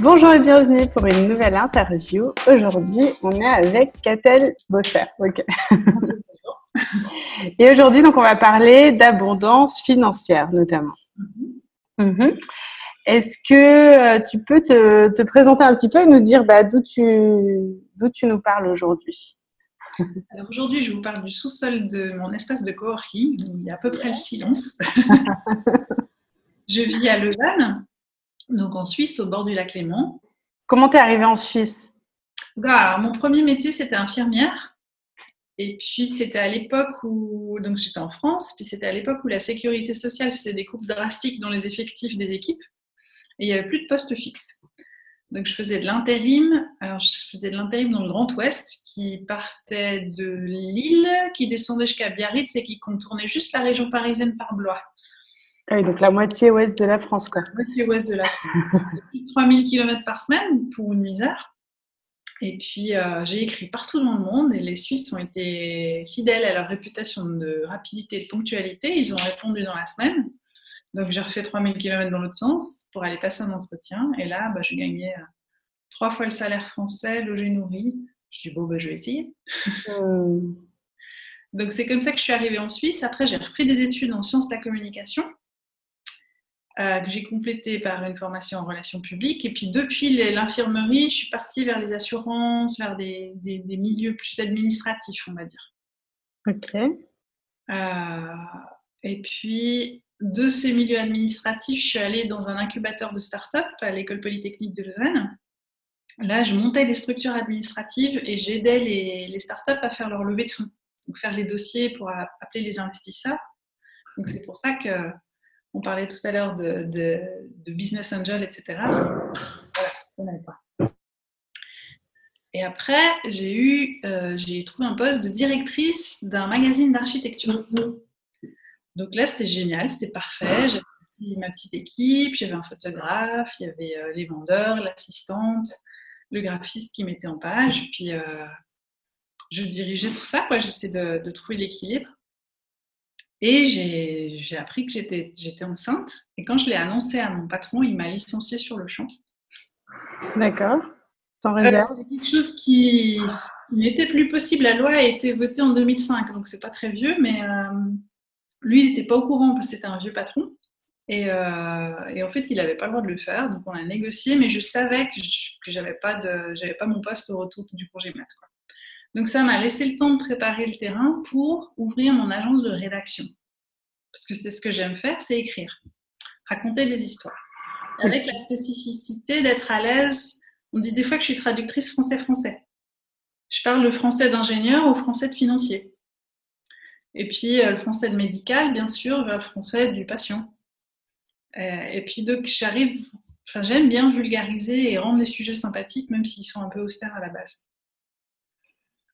Bonjour et bienvenue pour une nouvelle interview. Aujourd'hui, on est avec Catel Bosser. Et aujourd'hui, donc, on va parler d'abondance financière notamment. Mhm. Est-ce que euh, tu peux te, présenter un petit peu et nous dire bah, d'où tu, tu nous parles aujourd'hui? Alors aujourd'hui, je vous parle du sous-sol de mon espace de coworking, il y a à peu près le silence. je vis à Lausanne, donc en Suisse, au bord du lac Léman. Comment t'es arrivée en Suisse? Alors, Mon premier métier, c'était infirmière. Et puis, c'était à l'époque où, donc j'étais en France, puis c'était à l'époque où la sécurité sociale faisait des coupes drastiques dans les effectifs des équipes. Et il n'y avait plus de poste fixe. Donc, je faisais de l'intérim. Alors, je faisais de l'intérim dans le Grand Ouest, qui partait de Lille, qui descendait jusqu'à Biarritz et qui contournait juste la région parisienne par Blois. Ah donc la moitié ouest de la France, quoi. La moitié ouest de la France. plus de 3000 km par semaine pour une misère. Et puis, euh, j'ai écrit partout dans le monde et les Suisses ont été fidèles à leur réputation de rapidité et de ponctualité. Ils ont répondu dans la semaine. Donc, j'ai refait 3000 km dans l'autre sens pour aller passer un entretien. Et là, bah, j'ai gagné euh, trois fois le salaire français, logé, nourri. Je dis, bon, bah, je vais essayer. Hmm. Donc, c'est comme ça que je suis arrivée en Suisse. Après, j'ai repris des études en sciences de la communication. Euh, que j'ai complété par une formation en relations publiques. Et puis depuis l'infirmerie, je suis partie vers les assurances, vers des, des, milieux plus administratifs, on va dire. Ok. Euh, et puis de ces milieux administratifs, je suis allée dans un incubateur de start-up à l'école polytechnique de Lausanne. Là, je montais les structures administratives et j'aidais les, les startups à faire leur levée de fonds, donc faire les dossiers pour appeler les investisseurs. Donc c'est pour ça que on parlait tout à l'heure de, business angel, etc. Et après, j'ai eu, euh, trouvé un poste de directrice d'un magazine d'architecture. Donc là, c'était génial, c'était parfait. J'avais ma petite équipe, j'avais un photographe, il y avait euh, les vendeurs, l'assistante, le graphiste qui mettait en page. Puis euh, je dirigeais tout ça. J'essayais de trouver l'équilibre. Et j'ai appris que j'étais enceinte. Et quand je l'ai annoncé à mon patron, il m'a licenciée sur le champ. D'accord. Sans euh, réserve. c'est quelque chose qui, n'était plus possible. La loi a été votée en 2005, donc c'est pas très vieux, mais euh, lui, il n'était pas au courant parce que c'était un vieux patron. Et, euh, et, en fait, il n'avait pas le droit de le faire, donc on a négocié, mais je savais que je n'avais pas, pas mon poste au retour du congé mat. Donc ça m'a laissé le temps de préparer le terrain pour ouvrir mon agence de rédaction. Parce que c'est ce que j'aime faire, c'est écrire, raconter des histoires. Avec la spécificité d'être à l'aise, on dit des fois que je suis traductrice français-français. Je parle le français d'ingénieur au français de financier. Et puis euh, le français de médical, bien sûr, vers le français du patient. Euh, et puis donc j'arrive, enfin j'aime bien vulgariser et rendre les sujets sympathiques, même s'ils sont un peu austères à la base.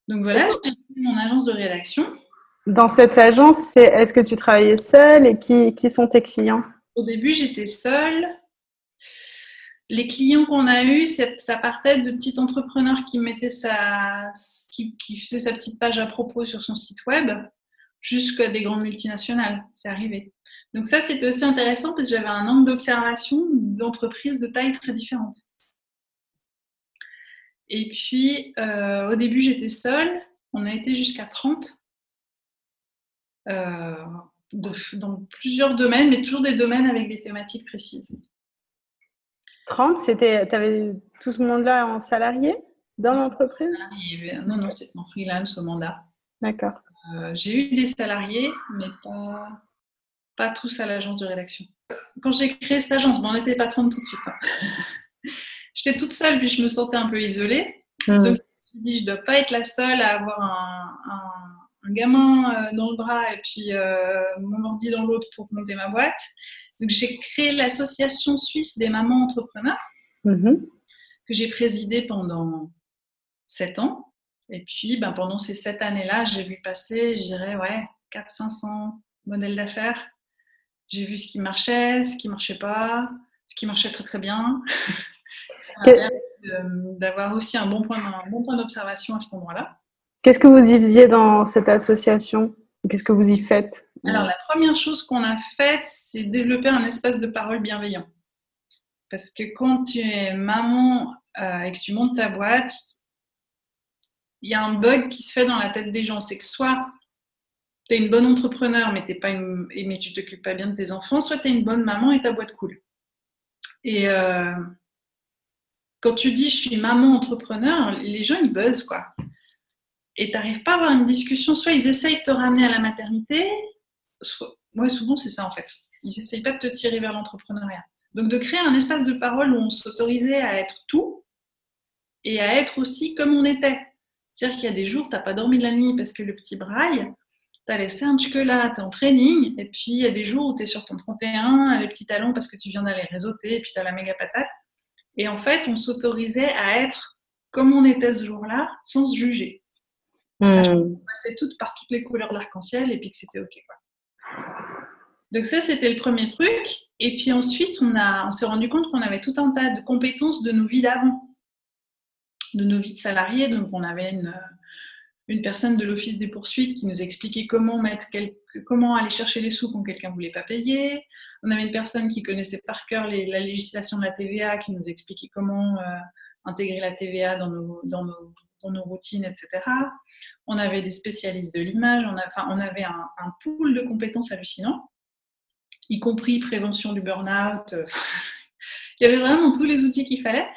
Donc voilà, j'ai mon agence de rédaction. Dans cette agence, est-ce que tu travaillais seule et qui, qui sont tes clients? Au début, j'étais seule. Les clients qu'on a eus, ça partait de petits entrepreneurs qui mettaient sa, qui, qui faisaient sa petite page à propos sur son site web, jusqu'à des grandes multinationales. C'est arrivé. Donc ça, c'était aussi intéressant parce que j'avais un angle d'observation d'entreprises de tailles très différentes. Et puis, euh, au début, j'étais seule. On a été jusqu'à 30 euh, dans plusieurs domaines, mais toujours des domaines avec des thématiques précises. 30, c'était, tu avais tout ce monde-là en salarié dans l'entreprise? Non, non, c'était en freelance au mandat. D'accord. Euh, j'ai eu des salariés, mais pas, pas tous à l'agence de rédaction. Quand j'ai créé cette agence, bon, on n'était pas 30 tout de suite. Hein. j'étais toute seule, puis je me sentais un peu isolée. Donc, je me suis dit, je ne dois pas être la seule à avoir un, gamin euh, dans le bras et puis euh, mon ordi dans l'autre pour monter ma boîte. Donc, j'ai créé l'association suisse des mamans entrepreneurs mm-hmm. que j'ai présidée pendant sept ans. Et puis, ben, pendant ces sept années-là, j'ai vu passer, je dirais, ouais, 400-500 modèles d'affaires. J'ai vu ce qui marchait, ce qui marchait pas, ce qui marchait très très bien. d'avoir aussi un bon point, bon point d'observation à cet endroit-là. Qu'est-ce que vous y faisiez dans cette association Qu'est-ce que vous y faites? Alors, la première chose qu'on a faite, c'est développer un espace de parole bienveillant. Parce que quand tu es maman euh, et que tu montes ta boîte, il y a un bug qui se fait dans la tête des gens. C'est que soit tu es une bonne entrepreneur, mais, es pas une, mais tu t'occupes pas bien de tes enfants, soit tu es une bonne maman et ta boîte cool. Et euh, quand tu dis je suis maman entrepreneur, les gens ils buzzent quoi. Et tu n'arrives pas à avoir une discussion, soit ils essayent de te ramener à la maternité, soit, moi souvent c'est ça en fait. Ils essayent pas de te tirer vers l'entrepreneuriat. Donc de créer un espace de parole où on s'autorisait à être tout et à être aussi comme on était. C'est-à-dire qu'il y a des jours, tu n'as pas dormi de la nuit parce que le petit braille, tu as laissé un là, tu es en training, et puis il y a des jours où tu es sur ton 31, les petits talons parce que tu viens d'aller réseauter, et puis tu as la méga patate. Et en fait, on s'autorisait à être comme on était ce jour-là, sans se juger. On mmh. passait toutes par toutes les couleurs de l'arc-en-ciel, et puis que c'était OK. Donc ça, c'était le premier truc. Et puis ensuite, on, on s'est rendu compte qu'on avait tout un tas de compétences de nos vies d'avant de nos vies de salariés. Donc, on avait une, une personne de l'Office des poursuites qui nous expliquait comment, mettre comment aller chercher les sous quand quelqu'un voulait pas payer. On avait une personne qui connaissait par cœur la législation de la TVA qui nous expliquait comment euh, intégrer la TVA dans nos, routines, etc. On avait des spécialistes de l'image, on, enfin, on avait un, pool de compétences hallucinants, y compris prévention du burn-out. Il y avait vraiment tous les outils qu'il fallait.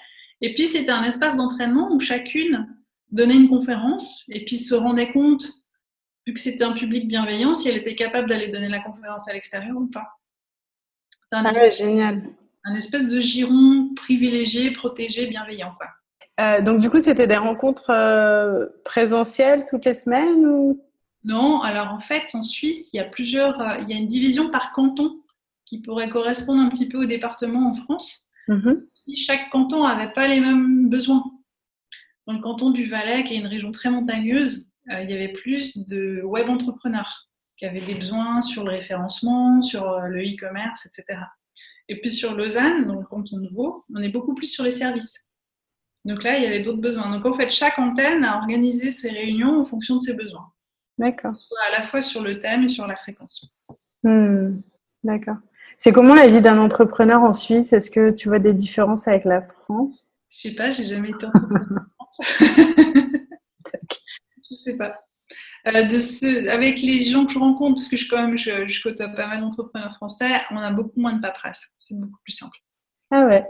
Et puis, c'était un espace d'entraînement où chacune donnait une conférence et puis se rendait compte, vu que c'était un public bienveillant, si elle était capable d'aller donner la conférence à l'extérieur ou pas. Un ah espèce, génial. Un espèce de giron privilégié, protégé, bienveillant. Quoi. Euh, donc, du coup, c'était des rencontres euh, présentielles toutes les semaines ou... Non, alors en fait, en Suisse, il y a plusieurs, euh, il y a une division par canton qui pourrait correspondre un petit peu au département en France. Mm-hmm chaque canton n'avait pas les mêmes besoins. Dans le canton du Valais, qui est une région très montagneuse, euh, il y avait plus de web entrepreneurs qui avaient des besoins sur le référencement, sur euh, le e-commerce, etc. Et puis sur Lausanne, dans le canton de Vaud, on est beaucoup plus sur les services. Donc là, il y avait d'autres besoins. Donc en fait, chaque antenne a organisé ses réunions en fonction de ses besoins. D'accord. À la fois sur le thème et sur la fréquence. Hmm. D'accord. C'est comment la vie d'un entrepreneur en Suisse? Est-ce que tu vois des différences avec la France? Je sais pas, j'ai jamais été entrepreneur. je sais pas. Euh, de ce, avec les gens que je rencontre, parce que je, quand même, je, côtoie pas mal d'entrepreneurs français, on a beaucoup moins de paperasse. C'est beaucoup plus simple. Ah ouais.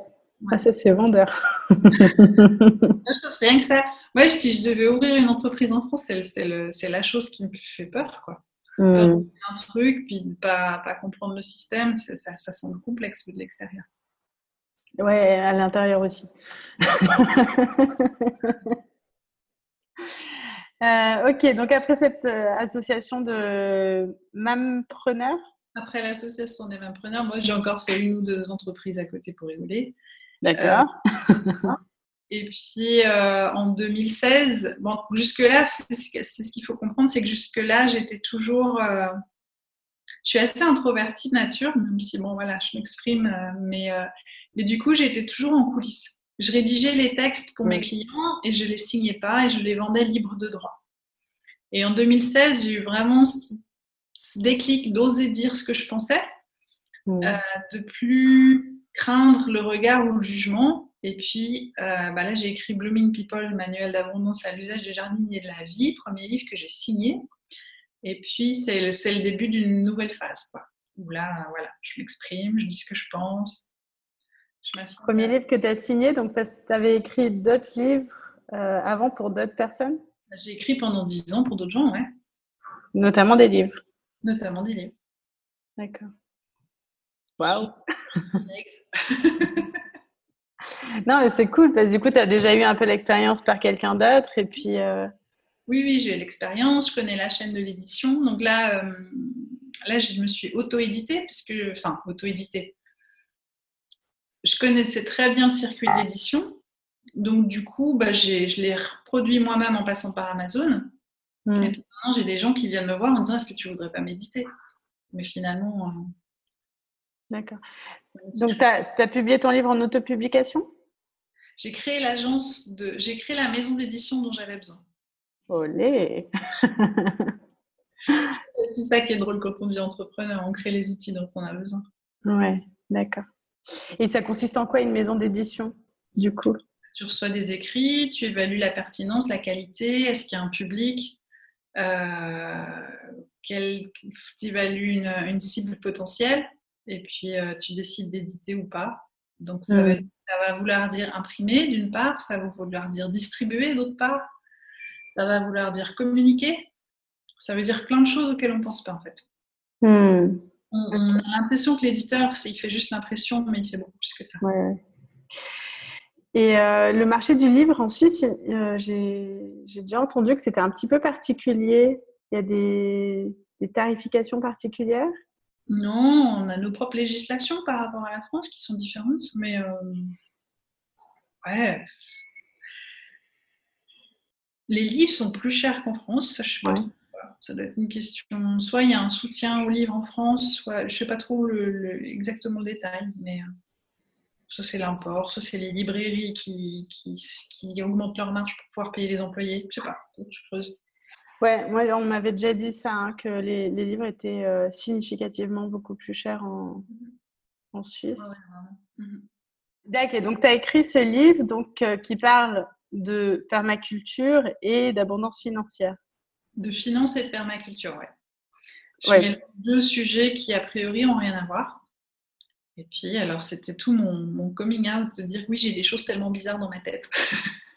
Ah, ça, c'est vendeur. je pense rien que ça. Moi, si je devais ouvrir une entreprise en France, c'est la chose qui me fait peur. Quoi. Hmm. un truc, puis de pas, pas comprendre le système, ça, ça semble complexe de l'extérieur. Ouais, à l'intérieur aussi. euh, ok, donc après cette euh, association de mampreneurs? Après l'association des mampreneurs, moi j'ai encore fait une ou deux entreprises à côté pour rigoler. D'accord. Euh, et puis euh, en 2016, bon, jusque-là, c'est ce qu'il faut comprendre, c'est que jusque-là, j'étais toujours. Je suis assez introvertie de nature, même si, bon, voilà, je m'exprime, euh, mais, du coup, j'étais toujours en coulisses. Je rédigeais les textes pour mes clients et je les signais pas et je les vendais libre de droit. Et en 2016, j'ai eu vraiment ce, déclic d'oser dire ce que je pensais, de plus craindre le regard ou le jugement et puis euh, bah là, j'ai écrit Blooming People, manuel d'abondance à l'usage des jardiniers de la vie, premier livre que j'ai signé. Et puis, c'est le, le, début d'une nouvelle phase, quoi. Où là, voilà, je m'exprime, je dis ce que je pense. Premier livre que tu as signé, donc parce que tu avais écrit d'autres livres euh, avant pour d'autres personnes? J'ai écrit pendant dix ans pour d'autres gens, ouais. Notamment des livres Notamment des livres. D'accord. Waouh non, mais c'est cool parce que du coup, tu as déjà eu un peu l'expérience par quelqu'un d'autre et puis. Euh, oui, oui, j'ai l'expérience, je connais la chaîne de l'édition. Donc là, euh, là, je me suis auto-éditée, puisque, enfin, auto-éditée. Je connaissais très bien le circuit de l'édition. Donc, du coup, bah, je l'ai reproduit moi-même en passant par Amazon. Hmm. Et puis maintenant, j'ai des gens qui viennent me voir en disant Est-ce que tu voudrais pas m'éditer? Mais finalement. Euh, D'accord. Donc, tu as, publié ton livre en autopublication? J'ai créé l'agence de. J'ai créé la maison d'édition dont j'avais besoin. Olé C'est ça qui est drôle quand on dit entrepreneur, on crée les outils dont on a besoin. Ouais, d'accord. Et ça consiste en quoi une maison d'édition, du coup? Tu reçois des écrits, tu évalues la pertinence, la qualité, est-ce qu'il y a un public, euh, tu évalues une, une, cible potentielle, et puis euh, tu décides d'éditer ou pas. Donc ça, va, mm. ça va vouloir dire imprimer d'une part, ça va vouloir dire distribuer d'autre part, ça va vouloir dire communiquer, ça veut dire plein de choses auxquelles on ne pense pas en fait. Mm. On, a l'impression que l'éditeur, il fait juste l'impression, mais il fait beaucoup plus que ça. Et euh, le marché du livre en Suisse, euh, j'ai déjà entendu que c'était un petit peu particulier. Il y a des, tarifications particulières? Non, on a nos propres législations par rapport à la France qui sont différentes, mais euh, ouais. Les livres sont plus chers qu'en France, ça je sais pas ça doit être une question. Soit il y a un soutien au livre en France, soit je ne sais pas trop le, exactement le détail, mais euh, soit c'est l'import, soit c'est les librairies qui, qui, augmentent leur marge pour pouvoir payer les employés. Je ne sais pas, je creuse. Ouais, moi on m'avait déjà dit ça, hein, que les, livres étaient euh, significativement beaucoup plus chers en, en Suisse. Mhm. D'accord, donc tu as écrit ce livre donc, euh, qui parle de permaculture et d'abondance financière. De finance et de permaculture, ouais. Je ouais. deux sujets qui, a priori, n'ont rien à voir. Et puis, alors, c'était tout mon, coming out de dire oui, j'ai des choses tellement bizarres dans ma tête.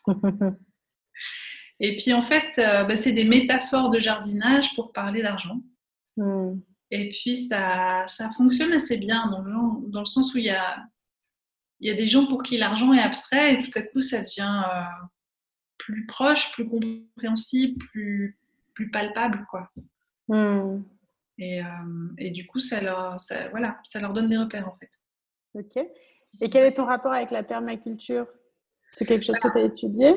et puis, en fait, euh, bah, c'est des métaphores de jardinage pour parler d'argent. Hmm. Et puis, ça, ça fonctionne assez bien dans le, dans le sens où il y a, il y a des gens pour qui l'argent est abstrait et tout à coup, ça devient euh, plus proche, plus compréhensible, plus, plus palpable, quoi. Hmm. Et, euh, et, du coup, ça leur, ça, voilà, ça leur donne des repères, en fait. Ok. Et quel est ton rapport avec la permaculture? C'est quelque chose que tu as étudié?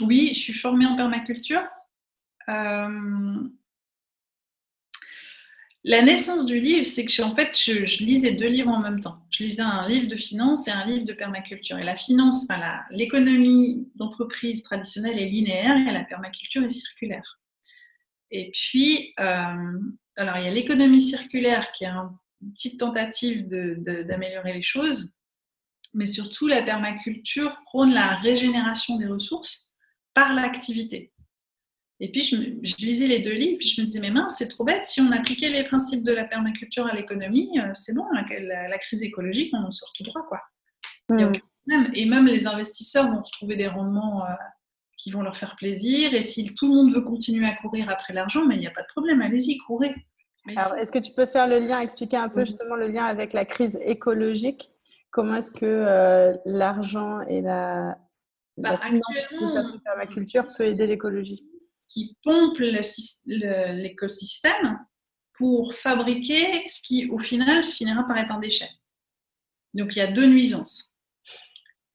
Oui, je suis formée en permaculture. Euh, la naissance du livre, c'est que en fait, je, lisais deux livres en même temps. Je lisais un livre de finance et un livre de permaculture. Et la finance, enfin, l'économie d'entreprise traditionnelle est linéaire et la permaculture est circulaire. Et puis, euh, alors il y a l'économie circulaire qui est une petite tentative d'améliorer les choses, mais surtout la permaculture prône la régénération des ressources par l'activité. Et puis, je, lisais les deux livres, puis je me disais, mais mince, c'est trop bête, si on appliquait les principes de la permaculture à l'économie, euh, c'est bon, la, crise écologique, on en sort tout droit, quoi. Et même les investisseurs vont retrouver des rendements euh, qui vont leur faire plaisir. Et si tout le monde veut continuer à courir après l'argent, mais il n'y a pas de problème, allez-y, courez. Alors, est-ce que tu peux faire le lien, expliquer un peu justement le lien avec la crise écologique? Comment est-ce que euh, l'argent et la, bah, de permaculture peut aider l'écologie? Qui pompe l'écosystème pour fabriquer ce qui, au final, finira par être un déchet. Donc, il y a deux nuisances.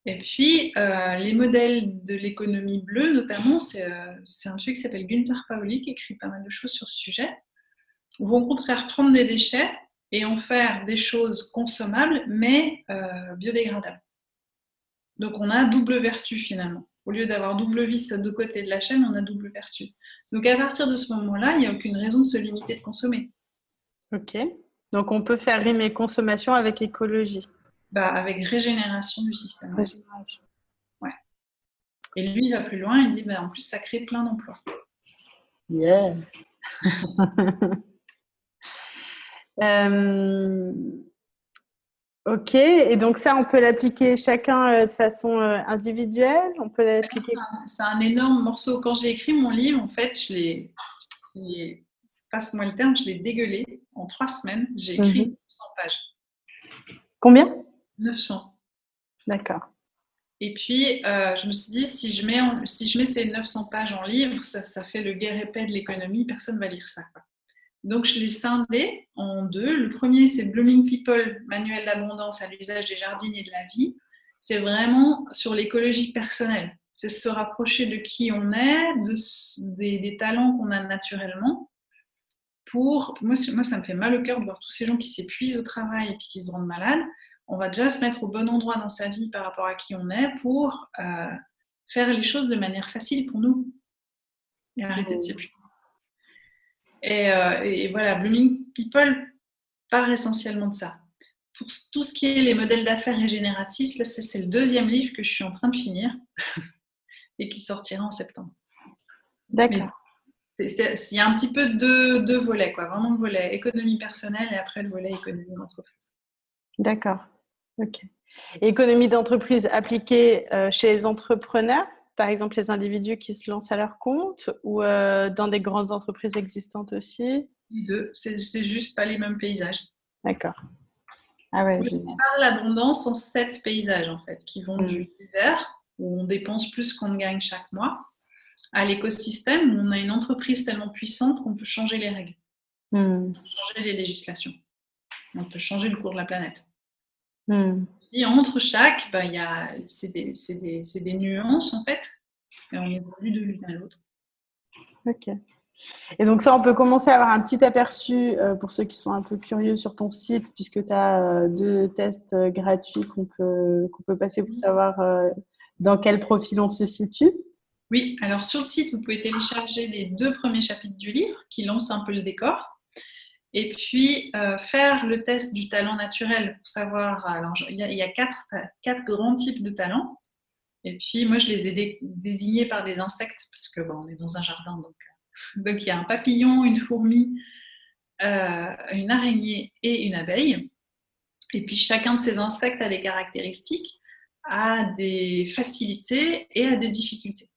Et puis, euh, les modèles de l'économie bleue, notamment, euh, c'est un monsieur qui s'appelle Günther Pauli, qui écrit pas mal de choses sur ce sujet, vont au contraire prendre des déchets et en faire des choses consommables, mais euh, biodégradables. Donc, on a double vertu finalement. Au lieu d'avoir double vis à deux côtés de la chaîne, on a double vertu. Donc, à partir de ce moment-là, il n'y a aucune raison de se limiter de consommer. Ok. Donc, on peut faire rimer consommation avec écologie. Bah, avec régénération du système. Régénération. Ouais. Et lui, il va plus loin, il dit bah, en plus, ça crée plein d'emplois. Yeah. Euh, ok, et donc ça, on peut l'appliquer chacun euh, de façon euh, individuelle? On peut l'appliquer. C'est un, énorme morceau. Quand j'ai écrit mon livre, en fait, je l'ai, passe-moi le terme, je l'ai dégueulé en trois semaines. J'ai écrit 100 mhm. pages. Combien? 900. D'accord. Et puis, euh, je me suis dit, si je, mets si je mets ces 900 pages en livre, ça, ça fait le guerre épais de l'économie, personne ne va lire ça. Donc, je l'ai scindé en deux. Le premier, c'est Blooming People, manuel d'abondance à l'usage des jardins et de la vie. C'est vraiment sur l'écologie personnelle. C'est se rapprocher de qui on est, de, des, des talents qu'on a naturellement. Pour, moi, moi, ça me fait mal au cœur de voir tous ces gens qui s'épuisent au travail et puis qui se rendent malades on va déjà se mettre au bon endroit dans sa vie par rapport à qui on est pour euh, faire les choses de manière facile pour nous et arrêter de s'épuiser. Et, euh, et, voilà, Blooming People part essentiellement de ça. pour tout ce qui est les modèles d'affaires régénératifs, là, c'est le deuxième livre que je suis en train de finir et qui sortira en septembre. D'accord. Il y a un petit peu de deux volets, quoi. Vraiment le volet économie personnelle et après le volet économie d'entreprise. D'accord. Ok. économie d'entreprise appliquée euh, chez les entrepreneurs, par exemple les individus qui se lancent à leur compte ou euh, dans des grandes entreprises existantes aussi? Deux. C'est juste pas les mêmes paysages. D'accord. Ah ouais, je parle l'abondance en sept paysages en fait, qui vont du mm. désert, où on dépense plus qu'on gagne chaque mois, à l'écosystème, où on a une entreprise tellement puissante qu'on peut changer les règles, mm. changer les législations. On peut changer le cours de la planète. Mm. Et entre chaque, bah, c'est des, des, des, nuances en fait, et on évolue de l'une à l'autre. Ok. Et donc ça, on peut commencer à avoir un petit aperçu euh, pour ceux qui sont un peu curieux sur ton site, puisque tu as euh, deux tests euh, gratuits qu'on peut, qu'on peut passer pour savoir dans quel profil on se situe. Oui, alors sur le site, vous pouvez télécharger les deux premiers chapitres du livre qui lancent un peu le décor. Et puis faire le test du talent naturel pour savoir. Alors, il y a, quatre, grands types de talents. Et puis, moi, je les ai désignés par des insectes, parce que bon, on est dans un jardin, donc donc il y a un papillon, une fourmi, euh, une araignée et une abeille. Et puis chacun de ces insectes a des caractéristiques, a des facilités et a des difficultés.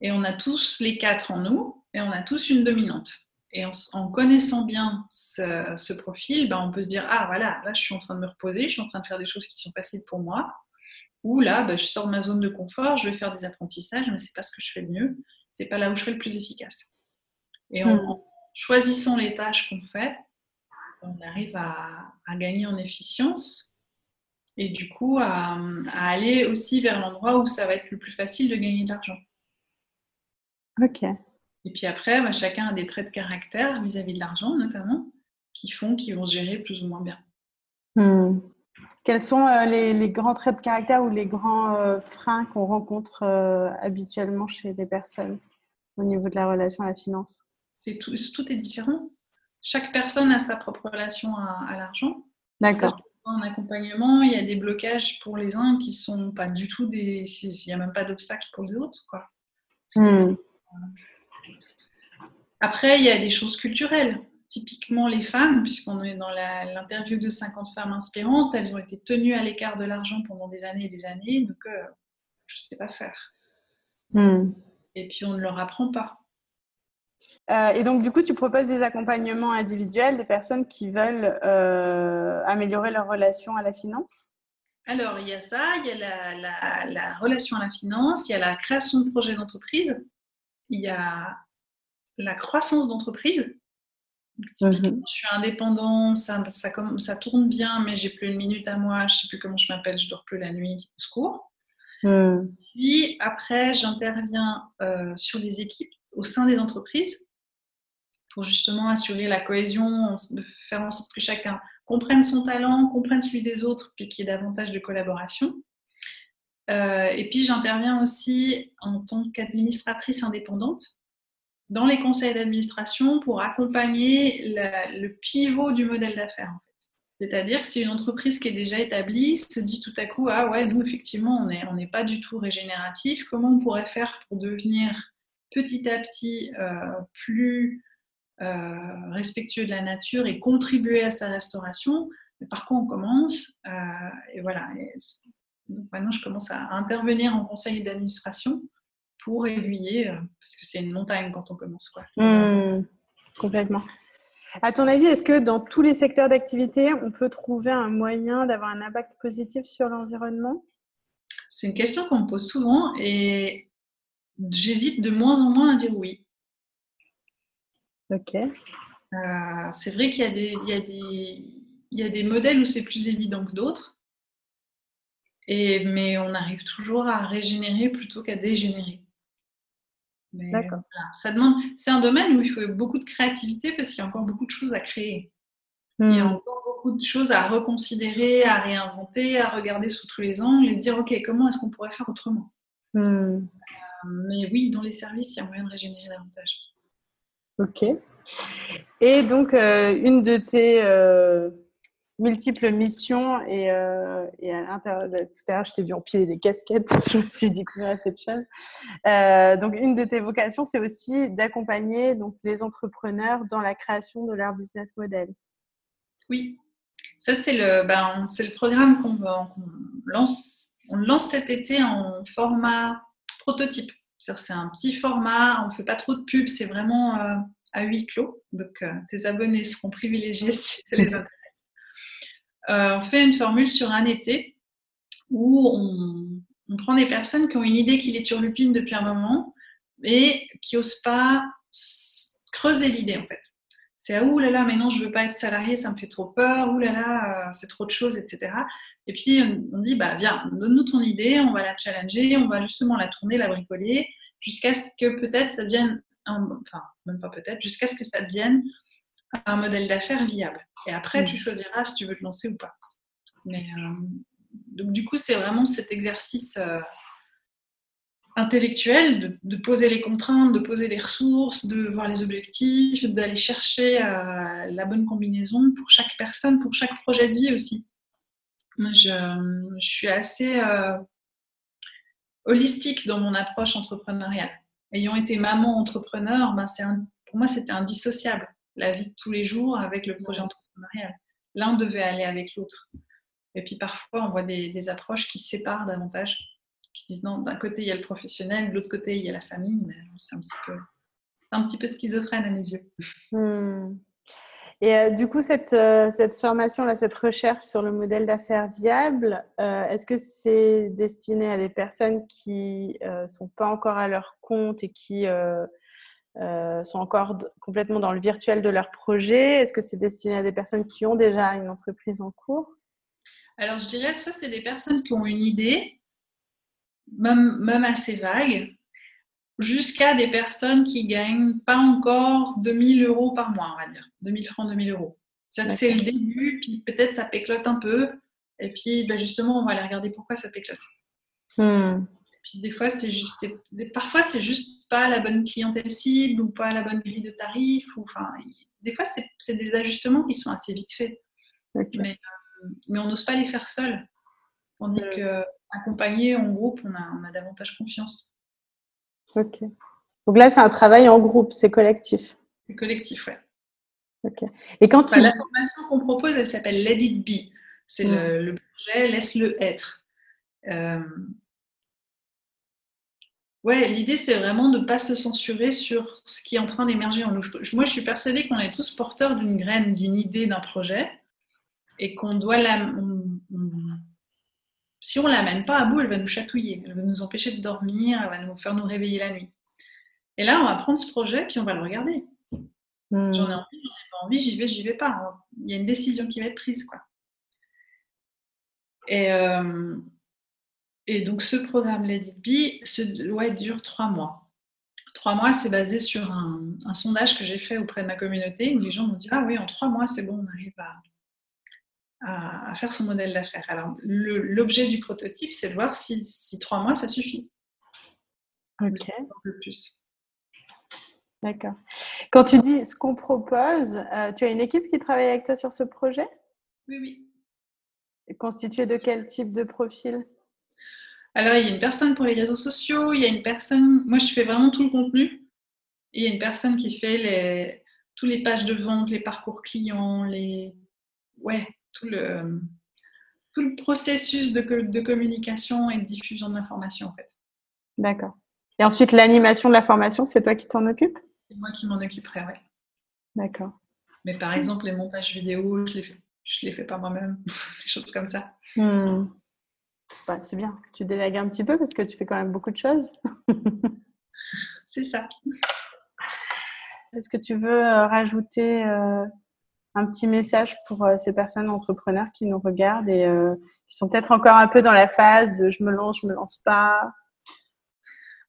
Et on a tous les quatre en nous et on a tous une dominante. Et en, connaissant bien ce, profil, ben on peut se dire ah voilà, là je suis en train de me reposer, je suis en train de faire des choses qui sont faciles pour moi. Ou là, ben, je sors de ma zone de confort, je vais faire des apprentissages, mais c'est pas ce que je fais de mieux, c'est pas là où je serai le plus efficace. Et en, hmm. choisissant les tâches qu'on fait, on arrive à, gagner en efficience et du coup à, aller aussi vers l'endroit où ça va être le plus facile de gagner de l'argent. Ok. Et puis après, bah, chacun a des traits de caractère vis-à-vis de l'argent notamment qui font qu'ils vont gérer plus ou moins bien. Hmm. Quels sont euh, les, grands traits de caractère ou les grands euh, freins qu'on rencontre euh, habituellement chez les personnes au niveau de la relation à la finance? Tout, tout, est différent. Chaque personne a sa propre relation à, l'argent. D'accord. En accompagnement, il y a des blocages pour les uns qui sont pas du tout des. Il n'y a même pas d'obstacles pour les autres. Quoi. Après, il y a des choses culturelles. Typiquement, les femmes, puisqu'on est dans l'interview de 50 femmes inspirantes, elles ont été tenues à l'écart de l'argent pendant des années et des années. Donc, euh, je ne sais pas faire. Hmm. Et puis, on ne leur apprend pas. Euh, et donc, du coup, tu proposes des accompagnements individuels des personnes qui veulent euh, améliorer leur relation à la finance? Alors, il y a ça, il y a la, relation à la finance, il y a la création de projets d'entreprise, il y a la croissance d'entreprise. Mhm. Je suis indépendant, ça, ça, ça, tourne bien, mais j'ai plus une minute à moi, je ne sais plus comment je m'appelle, je dors plus la nuit, au secours. Mhm. Puis après, j'interviens euh, sur les équipes au sein des entreprises pour justement assurer la cohésion, faire en sorte que chacun comprenne son talent, comprenne celui des autres, puis qu'il y ait davantage de collaboration. Euh, et puis j'interviens aussi en tant qu'administratrice indépendante dans les conseils d'administration pour accompagner le pivot du modèle d'affaires. C'est-à-dire que si une entreprise qui est déjà établie se dit tout à coup, ah ouais, nous effectivement, on n'est on pas du tout régénératif, comment on pourrait faire pour devenir petit à petit euh, plus euh, respectueux de la nature et contribuer à sa restauration. Par quoi on commence euh, Et voilà. maintenant, je commence à intervenir en conseil d'administration pour aiguiller, euh, parce que c'est une montagne quand on commence. Quoi. Mmh, complètement. À ton avis, est-ce que dans tous les secteurs d'activité, on peut trouver un moyen d'avoir un impact positif sur l'environnement? C'est une question qu'on me pose souvent et j'hésite de moins en moins à dire oui. Ok. Euh, c'est vrai qu'il y, a des, il y, a des, modèles où c'est plus évident que d'autres. Et, mais on arrive toujours à régénérer plutôt qu'à dégénérer. D'accord. ça demande, c'est un domaine où il faut beaucoup de créativité parce qu'il y a encore beaucoup de choses à créer. Il y a hmm. encore beaucoup de choses à reconsidérer, à réinventer, à regarder sous tous les angles et dire ok, comment est-ce qu'on pourrait faire autrement? Hmm. euh, Mais oui, dans les services, il y a moyen de régénérer davantage. Ok. Et donc, euh, une de tes, euh, multiples missions et, euh, et à l'intérieur, tout à l'heure, je t'ai vu empiler des casquettes, je me suis découvert cette chose. Euh, donc, une de tes vocations, c'est aussi d'accompagner donc les entrepreneurs dans la création de leur business model. Oui, ça c'est le, ben, c'est le programme qu'on lance. On lance cet été en format prototype. C'est un petit format, on ne fait pas trop de pubs, c'est vraiment euh, à huis clos. Donc, euh, tes abonnés seront privilégiés si ça les intéresse. Euh, on fait une formule sur un été où on, prend des personnes qui ont une idée qui les turlupine depuis un moment et qui n'osent pas creuser l'idée en fait. C'est ah, ouh là mais non, je veux pas être salarié, ça me fait trop peur, ouh là là, euh, c'est trop de choses, etc. Et puis on, dit bah viens, donne-nous ton idée, on va la challenger, on va justement la tourner, la bricoler, jusqu'à ce que peut-être ça devienne, enfin même pas peut-être, jusqu'à ce que ça devienne un modèle d'affaires viable. Et après, tu mm. choisiras si tu veux te lancer ou pas. Mais euh, donc, du coup, c'est vraiment cet exercice euh, intellectuel de, poser les contraintes, de poser les ressources, de voir les objectifs, d'aller chercher euh, la bonne combinaison pour chaque personne, pour chaque projet de vie aussi. Je, je suis assez holistique dans mon approche entrepreneuriale. Ayant été maman entrepreneur, ben, un, pour moi, c'était indissociable la vie de tous les jours avec le projet entrepreneurial. L'un devait aller avec l'autre. Et puis parfois, on voit des, approches qui séparent davantage, qui disent non, d'un côté, il y a le professionnel, de l'autre côté, il y a la famille, mais c'est un petit peu, un petit peu schizophrène à mes yeux. Hmm. Et euh, du coup, cette, euh, cette formation, cette recherche sur le modèle d'affaires viable, euh, est-ce que c'est destiné à des personnes qui ne sont pas encore à leur compte et qui euh, sont encore complètement dans le virtuel de leur projet Est-ce que c'est destiné à des personnes qui ont déjà une entreprise en cours? Alors, je dirais soit c'est des personnes qui ont une idée, même, même assez vague, jusqu'à des personnes qui gagnent pas encore 2000 euros par mois, on va dire. 2000 francs, 2000 euros. C'est c'est le début, puis peut-être ça péclote un peu, et puis ben justement, on va aller regarder pourquoi ça péclote. Hmm. Puis des fois, c'est juste, parfois, c'est juste pas la bonne clientèle cible ou pas la bonne grille de tarifs. Ou, enfin, des fois, c'est des ajustements qui sont assez vite faits. Mais, euh, mais, on n'ose pas les faire seul. Tandis que qu'accompagner en groupe, on a, on a davantage confiance. Ok. Donc là, c'est un travail en groupe, c'est collectif. C'est collectif, ouais. Ok. Et quand tu... La formation qu'on propose, elle s'appelle Let It Be. C'est le, le, projet Laisse-le être. Euh, Ouais, l'idée, c'est vraiment de ne pas se censurer sur ce qui est en train d'émerger en nous. Moi, je suis persuadée qu'on est tous porteurs d'une graine, d'une idée, d'un projet, et qu'on doit la. si on ne l'amène pas à bout, elle va nous chatouiller, elle va nous empêcher de dormir, elle va nous faire nous réveiller la nuit. Et là, on va prendre ce projet, puis on va le regarder. Hmm. J'en ai envie, j'en ai pas envie, j'y vais, j'y vais pas. Il y a une décision qui va être prise, quoi. Et, euh, et donc, ce programme Let It Be dure trois mois. Trois mois, c'est basé sur un, sondage que j'ai fait auprès de ma communauté où les gens m'ont dit Ah oui, en trois mois, c'est bon, on arrive à, faire son modèle d'affaires. Alors, l'objet du prototype, c'est de voir si, trois mois, ça suffit. Ok. Un peu plus. D'accord. Quand tu dis ce qu'on propose, euh, tu as une équipe qui travaille avec toi sur ce projet? Oui, oui. Constituée de quel type de profil? Alors, il y a une personne pour les réseaux sociaux, il y a une personne, moi je fais vraiment tout le contenu. il y a une personne qui fait les, toutes les pages de vente, les parcours clients, les, ouais, tout le, tout le processus de, de communication et de diffusion d'informations en fait. D'accord. Et ensuite, l'animation de la formation, c'est toi qui t'en occupes? C'est moi qui m'en occuperai, oui. D'accord. Mais par exemple, les montages vidéo, je les fais, je les fais pas moi-même, des choses comme ça. Hmm. Bah, c'est bien. Tu délègues un petit peu parce que tu fais quand même beaucoup de choses. c'est ça. Est-ce que tu veux euh, rajouter euh, un petit message pour euh, ces personnes entrepreneurs qui nous regardent et qui sont peut-être encore un peu dans la phase de je me lance, je me lance pas?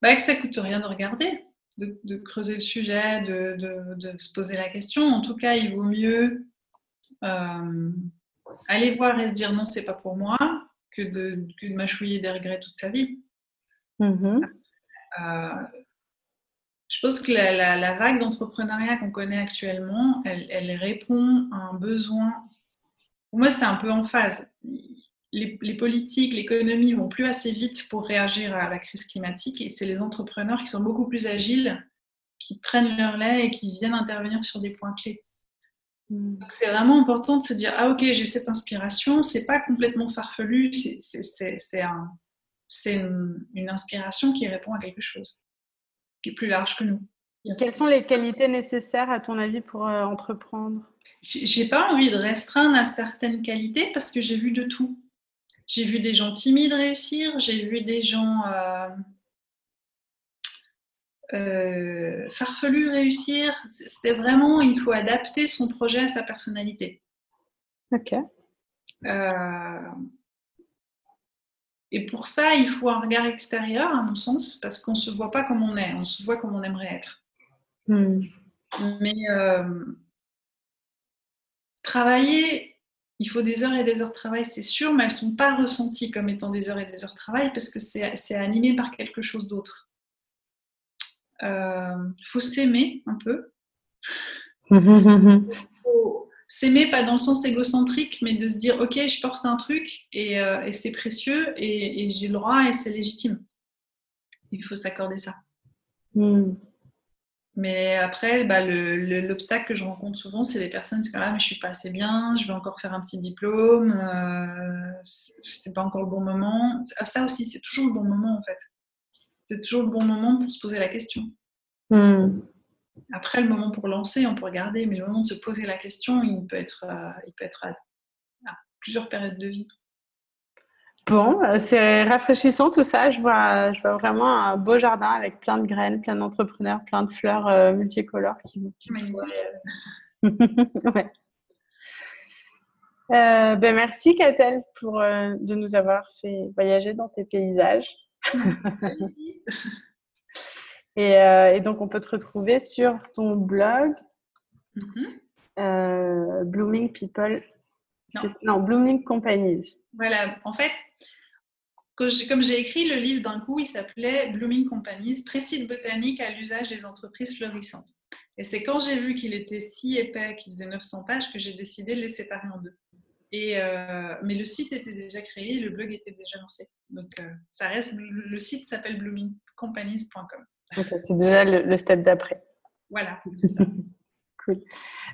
Bah, Que ça coûte rien de regarder, de, creuser le sujet, de, de, se poser la question. En tout cas, il vaut mieux aller voir et se dire non, c'est pas pour moi que de, que de mâchouiller des regrets toute sa vie. Mm-hmm. Euh, je pense que la, vague d'entrepreneuriat qu'on connaît actuellement, elle, répond à un besoin pour moi, c'est un peu en phase. Les, les politiques, l'économie vont plus assez vite pour réagir à la crise climatique et c'est les entrepreneurs qui sont beaucoup plus agiles, qui prennent leur lait et qui viennent intervenir sur des points clés. Hmm. C'est vraiment important de se dire ah ok j'ai cette inspiration, c'est pas complètement farfelu, c'est un, une, une inspiration qui répond à quelque chose qui est plus large que nous. Quelles sont les qualités nécessaires à ton avis pour euh, entreprendre? J'ai pas envie de restreindre à certaines qualités parce que j'ai vu de tout. J'ai vu des gens timides réussir, j'ai vu des gens euh, euh, farfelus réussir. C'est vraiment, il faut adapter son projet à sa personnalité. Ok. et pour ça, il faut un regard extérieur, à mon sens, parce qu'on ne se voit pas comme on est, on se voit comme on aimerait être. Hmm. Mais euh, travailler, il faut des heures et des heures de travail, c'est sûr, mais elles ne sont pas ressenties comme étant des heures et des heures de travail parce que c'est animé par quelque chose d'autre. Il euh, faut s'aimer un peu. Il faut s'aimer pas dans le sens égocentrique, mais de se dire, ok, je porte un truc et, euh, c'est précieux et, j'ai le droit et c'est légitime. Il faut s'accorder ça. Hmm. Mais après, bah, l'obstacle que je rencontre souvent, c'est les personnes qui disent ah, mais je suis pas assez bien, je vais encore faire un petit diplôme, euh, c'est pas encore le bon moment. Ah, ça aussi, c'est toujours le bon moment en fait. C'est toujours le bon moment pour se poser la question. Hmm. Après, le moment pour lancer, on peut regarder, mais le moment de se poser la question, il peut être, euh, il peut être à plusieurs périodes de vie. Bon, euh, c'est rafraîchissant tout ça. Je vois, je vois vraiment un beau jardin avec plein de graines, plein d'entrepreneurs, plein de fleurs euh, multicolores qui, qui ouais. Euh, ben merci Catel pour de nous avoir fait voyager dans tes paysages. Et, et, donc on peut te retrouver sur ton blog mm-hmm. Blooming People non. Blooming Companies. Voilà, en fait, comme j'ai écrit le livre d'un coup, il s'appelait Blooming Companies, précis botanique à l'usage des entreprises florissantes. Et c'est quand j'ai vu qu'il était si épais, qu'il faisait 900 pages, que j'ai décidé de les séparer en deux. Et, euh, mais le site était déjà créé, le blog était déjà lancé. Donc euh, ça reste, le site s'appelle bloomingcompanies.com. c'est déjà le, step d'après. Voilà, c'est ça. Cool.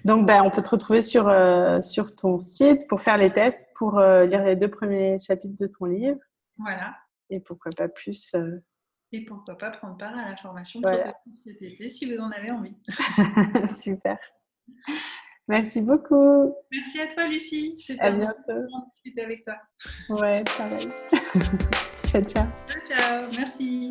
Donc, ben, on peut te retrouver sur, euh, sur ton site pour faire les tests, pour lire les deux premiers chapitres de ton livre. Voilà. Et pourquoi pas plus. Et pourquoi pas prendre part à la formation voilà. cet été si vous en avez envie. Super. Merci beaucoup. Merci à toi, Lucie. C'était un bientôt. de discuter avec toi. Ouais, pareil. ciao, ciao. Ciao, ciao. Merci.